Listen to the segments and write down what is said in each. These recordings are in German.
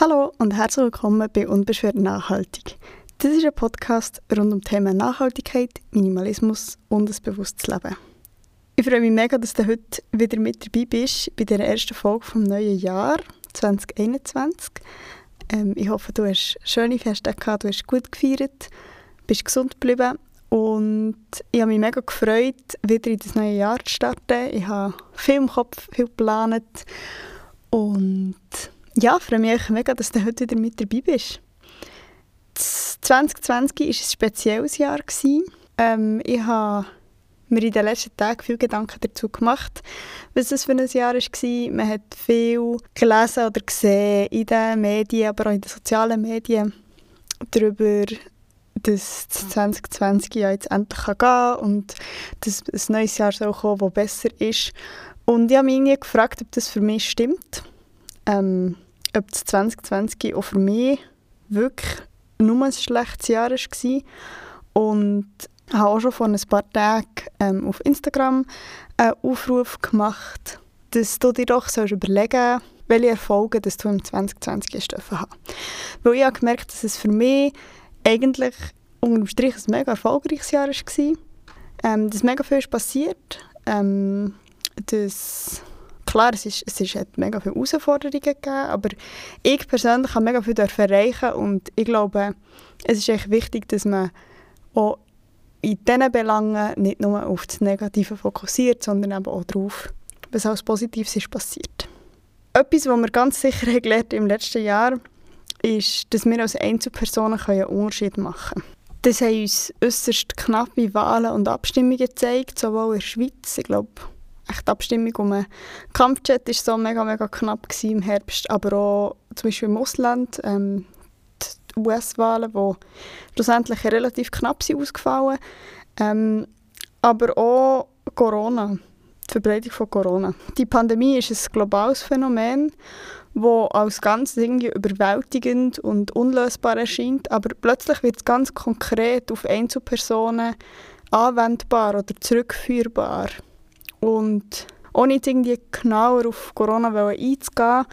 Hallo und herzlich willkommen bei Unbeschwert Nachhaltig. Das ist ein Podcast rund um Themen Nachhaltigkeit, Minimalismus und ein bewusstes Leben. Ich freue mich mega, dass du heute wieder mit dabei bist bei der ersten Folge vom neuen Jahr 2021. Ähm, ich hoffe, du hast schöne Feste gehabt, du hast gut gefeiert, bist gesund geblieben und ich habe mich mega gefreut, wieder in das neue Jahr zu starten. Ich habe viel im Kopf, viel geplant und ja, freue mich mega, dass du heute wieder mit dabei bist. 2020 war ein spezielles Jahr. Ähm, ich habe mir in den letzten Tagen viele Gedanken dazu gemacht, was es für ein Jahr war. Man hat viel gelesen oder gesehen in den Medien, aber auch in den sozialen Medien darüber, dass 2020 ja jetzt endlich gehen kann und dass ein neues Jahr soll kommen, das besser ist. Und ich habe mich gefragt, ob das für mich stimmt. Ähm, ob das 2020 auch für mich wirklich nur ein schlechtes Jahr war. Und habe auch schon vor ein paar Tagen ähm, auf Instagram einen Aufruf gemacht, dass du dir doch sollst überlegen welche Erfolge dass du im 2020 hast haben Weil ich habe gemerkt, dass es für mich eigentlich unter dem Strich ein mega erfolgreiches Jahr war. Ähm, dass mega viel ist passiert. Ähm, dass klar, es, ist, es ist, hat mega viele Herausforderungen gegeben, aber ich persönlich habe mega viel erreichen und ich glaube, es ist echt wichtig, dass man auch in diesen Belangen nicht nur auf das Negative fokussiert, sondern eben auch darauf, was alles Positives ist passiert. Etwas, was wir ganz sicher gelernt im letzten Jahr, ist, dass wir als Einzelpersonen einen Unterschied machen können. Das haben uns äußerst knappe Wahlen und Abstimmungen gezeigt, sowohl in der Schweiz, ich glaube, echt Abstimmung um einen Kampfjet war so mega, mega knapp im Herbst, aber auch zum Beispiel im Ausland, ähm, die US-Wahlen, die schlussendlich relativ knapp sind ausgefallen ähm, aber auch Corona, die Verbreitung von Corona. Die Pandemie ist ein globales Phänomen, das als ganz überwältigend und unlösbar erscheint, aber plötzlich wird es ganz konkret auf Einzelpersonen anwendbar oder zurückführbar. Und ohne jetzt irgendwie genauer auf Corona einzugehen,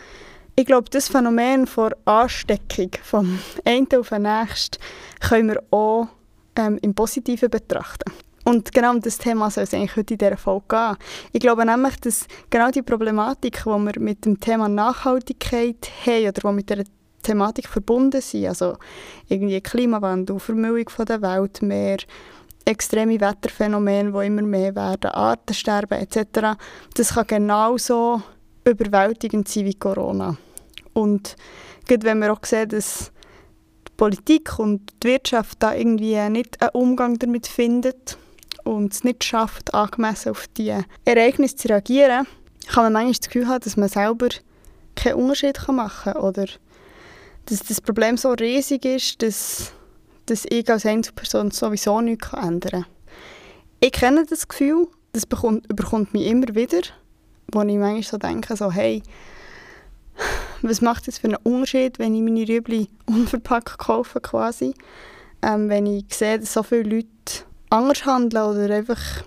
ich glaube, das Phänomen der Ansteckung vom einen auf den nächsten können wir auch ähm, im Positiven betrachten. Und genau um das Thema soll es eigentlich heute in dieser Folge gehen. Ich glaube nämlich, dass genau die Problematik, die wir mit dem Thema Nachhaltigkeit haben oder die mit der Thematik verbunden sind, also irgendwie Klimawandel, Vermüllung von der Welt, mehr extreme Wetterphänomene, die immer mehr werden, Artensterben etc., das kann genauso überwältigend sein wie Corona. Und gerade wenn wir auch sehen, dass die Politik und die Wirtschaft da irgendwie nicht einen Umgang damit findet und es nicht schafft, angemessen auf die Ereignisse zu reagieren, kann man manchmal das Gefühl haben, dass man selber keinen Unterschied machen kann oder dass das Problem so riesig ist, dass dass ich als Einzelperson sowieso nichts ändern kann. Ich kenne das Gefühl, das bekommt, überkommt mich immer wieder, wo ich manchmal so denke, so, hey, was macht das für einen Unterschied, wenn ich meine Rüebli unverpackt kaufe quasi, ähm, wenn ich sehe, dass so viele Leute anders handeln oder einfach,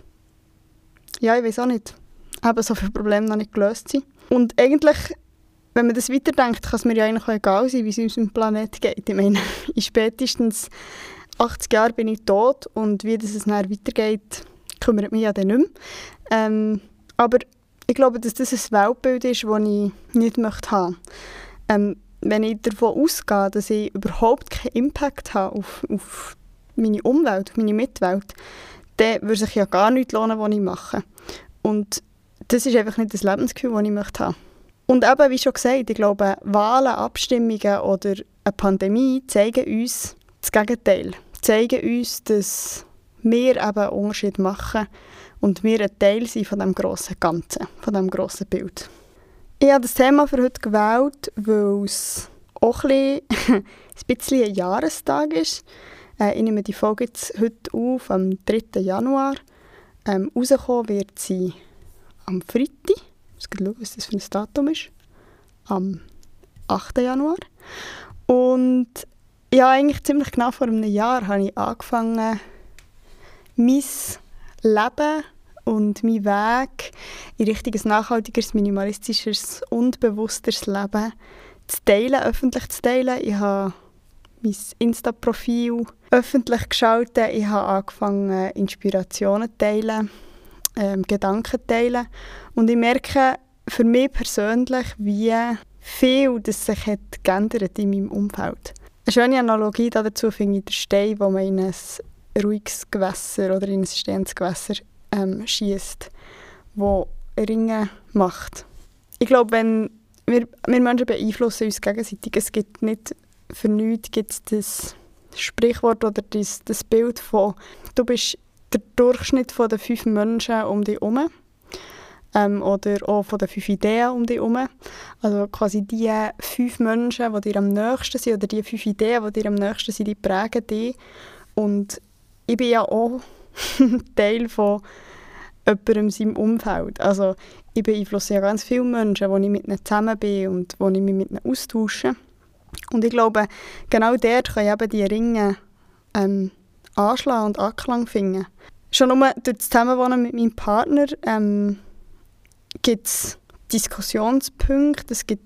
ja, ich weiß auch nicht, eben so viele Probleme noch nicht gelöst sind. Und eigentlich, wenn man das weiterdenkt, kann es mir ja eigentlich egal sein, wie es unserem Planeten geht. Ich meine, in spätestens 80 Jahren bin ich tot und wie das es dann weitergeht, kümmert mich ja dann nicht mehr. Ähm, aber ich glaube, dass das ein Weltbild ist, das ich nicht möchte haben ähm, Wenn ich davon ausgehe, dass ich überhaupt keinen Impact habe auf, auf meine Umwelt, auf meine Mitwelt, dann würde sich ja gar nichts lohnen, was ich mache. Und das ist einfach nicht das Lebensgefühl, das ich möchte haben. Und eben, wie schon gesagt, ich glaube, Wahlen, Abstimmungen oder eine Pandemie zeigen uns das Gegenteil. Zeigen uns, dass wir eben einen Unterschied machen und wir ein Teil sind von dem grossen Ganzen, von dem grossen Bild. Ich habe das Thema für heute gewählt, weil es auch ein bisschen ein Jahrestag ist. Äh, ich nehme die Folge jetzt heute auf, am 3. Januar. Ähm, rauskommen wird sie am Freitag. Ich muss schauen, was das für ein Datum ist. Am 8. Januar. Und ja, eigentlich ziemlich genau vor einem Jahr habe ich angefangen, mein Leben und mein Weg in Richtung ein nachhaltigeres, minimalistisches und bewussteres Leben zu teilen, öffentlich zu teilen. Ich habe mein Insta-Profil öffentlich geschaltet. Ich habe angefangen, Inspirationen zu teilen, ähm, Gedanken teilen. Und ich merke für mich persönlich, wie viel das sich hat geändert in meinem Umfeld. Eine schöne Analogie dazu finde ich der Stein, wo man in ein ruhiges Gewässer oder in ein stehendes Gewässer ähm, schießt, wo Ringe macht. Ich glaube, wenn wir, wir Menschen beeinflussen uns gegenseitig. Es gibt nicht für nichts gibt das Sprichwort oder das, das Bild von du bist der Durchschnitt von den fünf Menschen um dich herum ähm, oder auch von den fünf Ideen um dich herum. Also quasi die fünf Menschen, die dir am nächsten sind oder die fünf Ideen, die dir am nächsten sind, die prägen dich. Und ich bin ja auch Teil von jemandem seinem Umfeld. Also ich beeinflusse ja ganz viele Menschen, wo ich mit ihnen zusammen bin und wo ich mich mit ihnen austausche. Und ich glaube, genau dort können eben die Ringe ähm, anschlagen und Anklang finden. Schon nur durch das Zusammenwohnen mit meinem Partner ähm, gibt es Diskussionspunkte, es gibt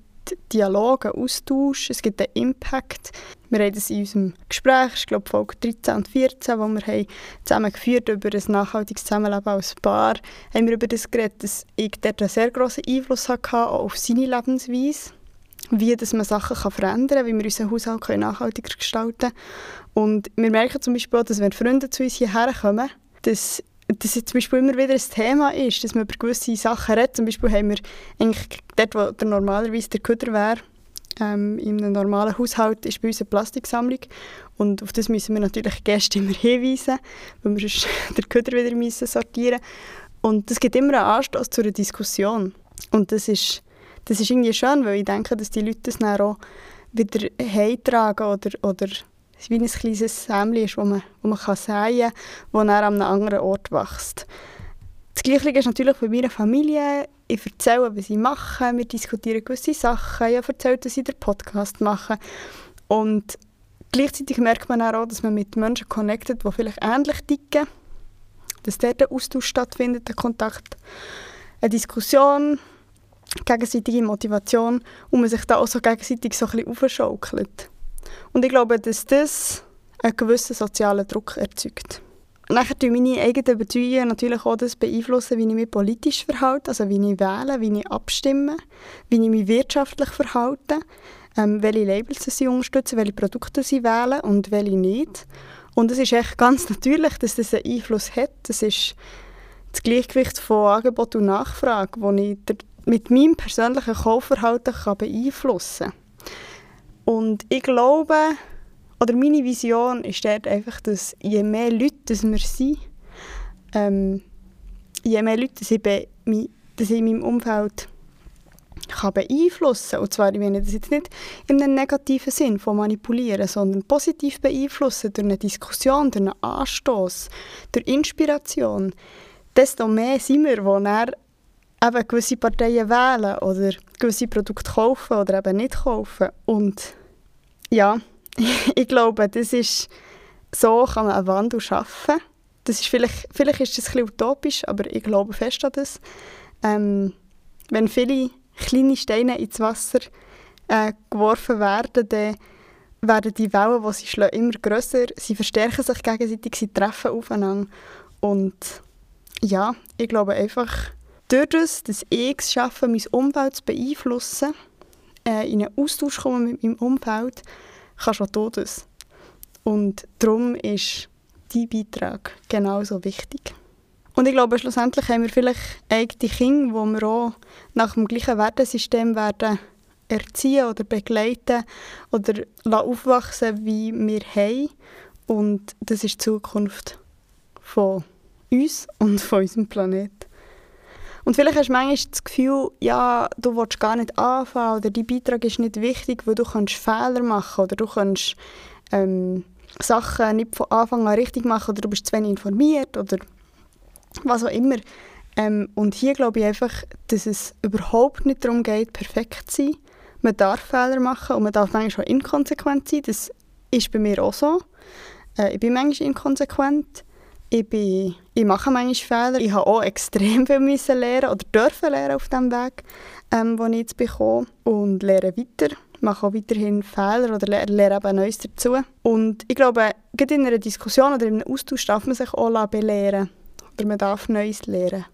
Dialog, einen Austausch, es gibt einen Impact. Wir haben das in unserem Gespräch, ich glaube Folge 13 und 14, wo wir haben zusammen geführt über ein nachhaltiges Zusammenleben als Paar, haben wir über das geredet, dass ich dort einen sehr grossen Einfluss hatte, auch auf seine Lebensweise, wie dass man Sachen kann verändern kann, wie wir unseren Haushalt nachhaltiger gestalten können. Und wir merken zum Beispiel auch, dass wenn Freunde zu uns hierher kommen, dass dass es zum Beispiel immer wieder ein Thema ist, dass man über gewisse Sachen redet. Zum Beispiel haben wir eigentlich dort, wo der normalerweise der Köder wäre, ähm, in einem normalen Haushalt ist bei uns eine Plastiksammlung und auf das müssen wir natürlich Gäste immer hinweisen, weil wir sonst den Köder wieder müssen sortieren Und das gibt immer einen Anstoß zu einer Diskussion. Und das ist, das ist irgendwie schön, weil ich denke, dass die Leute das dann auch wieder heimtragen oder, oder es ist wie ein kleines Sämli, das man, wo man kann säen kann, das an einem anderen Ort wächst. Das Gleiche ist natürlich bei meiner Familie. Ich erzähle, was ich mache, wir diskutieren gewisse Sachen. Ich habe erzählt, dass ich den Podcast mache. Und gleichzeitig merkt man auch, dass man mit Menschen connectet, die vielleicht ähnlich ticken. Dass dort ein Austausch stattfindet, ein Kontakt, eine Diskussion, gegenseitige Motivation und man sich da auch so gegenseitig so ein bisschen aufschaukelt. Und ich glaube, dass das einen gewissen sozialen Druck erzeugt. Nachher tun meine eigenen Überzeugungen natürlich auch das beeinflussen, wie ich mich politisch verhalte, also wie ich wähle, wie ich abstimme, wie ich mich wirtschaftlich verhalte, ähm, welche Labels sie unterstützen, welche Produkte sie wählen und welche nicht. Und es ist echt ganz natürlich, dass das einen Einfluss hat. Das ist das Gleichgewicht von Angebot und Nachfrage, das ich mit meinem persönlichen Kaufverhalten beeinflussen kann. Und ich glaube, oder meine Vision ist dort einfach, dass je mehr Leute dass wir sind, ähm, je mehr Leute dass ich, be, dass ich in meinem Umfeld kann beeinflussen. Und zwar, ich meine das jetzt nicht in einem negativen Sinn von manipulieren, sondern positiv beeinflussen durch eine Diskussion, durch einen Anstoß, durch Inspiration. Desto mehr sind wir, die eben gewisse Parteien wählen oder gewisse Produkte kaufen oder eben nicht kaufen. Und ja, ich glaube, das ist, so kann man einen Wandel schaffen. Das ist vielleicht, vielleicht ist das ein utopisch, aber ich glaube fest an das. Ähm, wenn viele kleine Steine ins Wasser äh, geworfen werden, dann werden die Wellen, die sie schlagen, immer grösser. Sie verstärken sich gegenseitig, sie treffen aufeinander. Und ja, ich glaube einfach, durch das, dass ich es schaffe, mein Umfeld zu beeinflussen, äh, in einen Austausch kommen mit meinem Umfeld, kann schon todes. Und darum ist dein Beitrag genauso wichtig. Und ich glaube, schlussendlich haben wir vielleicht eigene Kinder, wo wir auch nach dem gleichen Wertesystem werden erziehen oder begleiten oder aufwachsen, wie wir haben. Und das ist die Zukunft von uns und von unserem Planeten. Und vielleicht hast du manchmal das Gefühl, ja, du willst gar nicht anfangen oder dein Beitrag ist nicht wichtig, weil du kannst Fehler machen oder du kannst ähm, Sachen nicht von Anfang an richtig machen oder du bist zu wenig informiert oder was auch immer. Ähm, und hier glaube ich einfach, dass es überhaupt nicht darum geht, perfekt zu sein. Man darf Fehler machen und man darf manchmal auch inkonsequent sein. Das ist bei mir auch so. Äh, ich bin manchmal inkonsequent. Ich, bin, ich mache manchmal Fehler. Ich habe auch extrem viel müssen lernen oder dürfen lernen auf dem Weg, ähm, den ich jetzt bekomme. Und lerne weiter mache auch weiterhin Fehler oder lerne, lerne eben Neues dazu. Und ich glaube, gerade in einer Diskussion oder in einem Austausch darf man sich auch belehren oder man darf Neues lernen.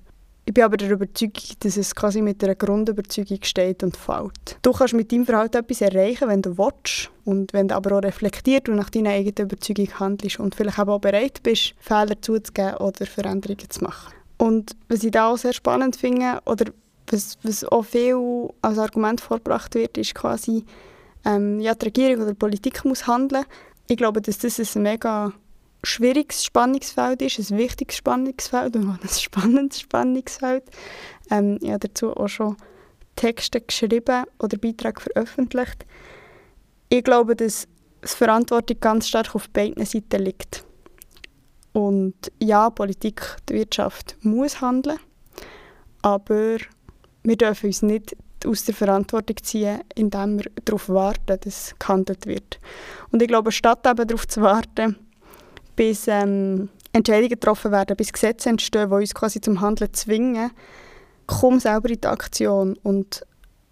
Ich bin aber der Überzeugung, dass es quasi mit einer Grundüberzeugung steht und fällt. Du kannst mit deinem Verhalten etwas erreichen, wenn du willst und wenn du aber auch reflektiert und nach deiner eigenen Überzeugung handelst und vielleicht auch bereit bist, Fehler zuzugeben oder Veränderungen zu machen. Und was ich da auch sehr spannend finde, oder was, was auch viel als Argument vorgebracht wird, ist quasi, ähm, ja, die Regierung oder die Politik muss handeln. Ich glaube, dass das ein mega schwieriges Spannungsfeld ist, ein wichtiges Spannungsfeld und auch ein spannendes Spannungsfeld. Ähm, ich habe dazu auch schon Texte geschrieben oder Beiträge veröffentlicht. Ich glaube, dass die Verantwortung ganz stark auf beiden Seiten liegt. Und ja, Politik, die Wirtschaft muss handeln, aber wir dürfen uns nicht aus der Verantwortung ziehen, indem wir darauf warten, dass gehandelt wird. Und ich glaube, statt eben darauf zu warten, bis ähm, Entscheidungen getroffen werden, bis Gesetze entstehen, die uns quasi zum Handeln zwingen, komm selber in die Aktion und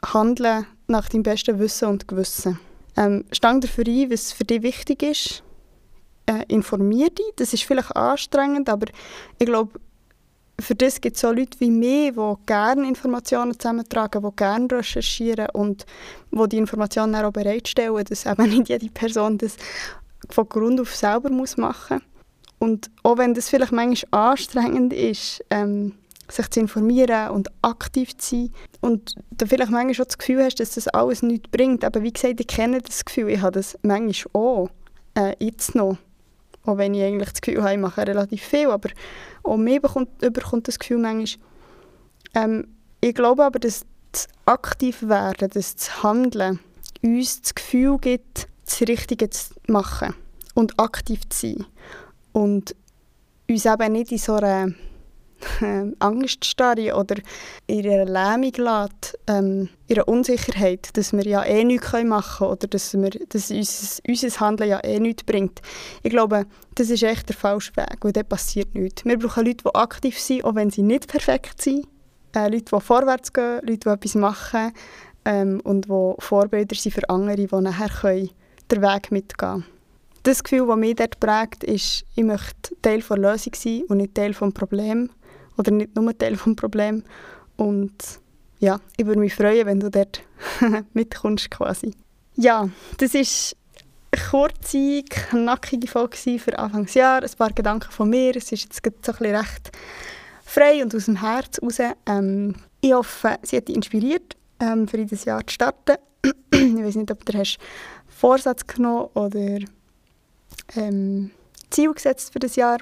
handle nach deinem besten Wissen und Gewissen. Ähm, stang dafür ein, was für dich wichtig ist. Äh, informier dich. Das ist vielleicht anstrengend, aber ich glaube, für das gibt es auch Leute wie mich, die gerne Informationen zusammentragen, die gerne recherchieren und die die Informationen auch bereitstellen, dass eben nicht jede Person das von Grund auf selber muss machen Und auch wenn das vielleicht manchmal anstrengend ist, ähm, sich zu informieren und aktiv zu sein und du vielleicht manchmal schon das Gefühl hast, dass das alles nichts bringt. Aber wie gesagt, ich kenne das Gefühl, ich habe das manchmal auch, äh, jetzt noch. Auch wenn ich eigentlich das Gefühl habe, ich mache relativ viel, aber auch mir bekommt, überkommt das Gefühl manchmal. Ähm, ich glaube aber, dass das Aktivwerden, das Handeln uns das Gefühl gibt, das Richtige zu machen und aktiv zu sein. Und uns eben nicht in so einer Angststarre oder in einer Lähmung lässt, ähm, in einer Unsicherheit, dass wir ja eh nichts machen können oder dass, wir, dass unser, unser Handeln ja eh nichts bringt. Ich glaube, das ist echt der falsche Weg, weil dort passiert nichts. Wir brauchen Leute, die aktiv sind, auch wenn sie nicht perfekt sind. Äh, Leute, die vorwärts gehen, Leute, die etwas machen ähm, und die Vorbilder sind für andere, die nachher können den Weg mitgehen Das Gefühl, das mich dort prägt, ist, ich möchte Teil der Lösung sein und nicht Teil des Problems. Oder nicht nur Teil des Problems. Und ja, ich würde mich freuen, wenn du dort mitkommst quasi. Ja, das ist eine kurze, knackige Folge für Anfangsjahr. Ein paar Gedanken von mir. Es ist jetzt so ein bisschen recht frei und aus dem Herz raus. Ähm, ich hoffe, sie hat dich inspiriert, ähm, für dieses Jahr zu starten. ich weiß nicht, ob du hast Vorsatz genommen oder ähm, Ziel gesetzt für das Jahr.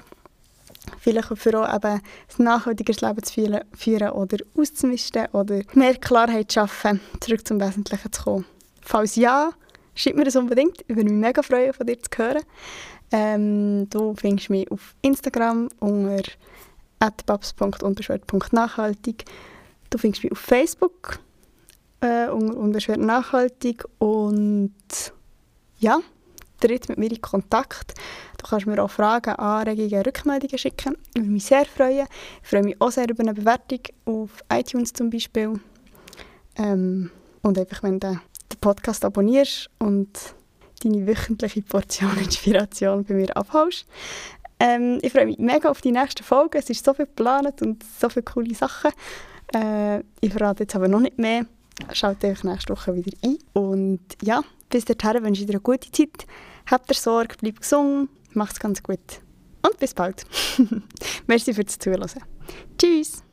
Vielleicht für auch eben ein nachhaltiges Leben zu führen oder auszumisten oder mehr Klarheit zu schaffen, zurück zum Wesentlichen zu kommen. Falls ja, schreib mir das unbedingt. Ich würde mich mega freuen, von dir zu hören. Ähm, du findest mich auf Instagram unter babs.unbeschwert.nachhaltig. Du findest mich auf Facebook äh, unter unbeschwert und ja, tritt mit mir in Kontakt. Du kannst mir auch Fragen, Anregungen, Rückmeldungen schicken. Ich würde mich sehr freuen. Ich freue mich auch sehr über eine Bewertung auf iTunes zum Beispiel. Ähm, und einfach, wenn du den Podcast abonnierst und deine wöchentliche Portion Inspiration bei mir abhaust. Ähm, ich freue mich mega auf die nächste Folge. Es ist so viel geplant und so viele coole Sachen. Äh, ich verrate jetzt aber noch nicht mehr. Schaut euch nächste Woche wieder ein. Und ja, bis dahin wünsche ich dir eine gute Zeit. Habt ihr Sorge, bleibt gesund, macht's ganz gut. Und bis bald. Merci fürs Zuhören. Tschüss.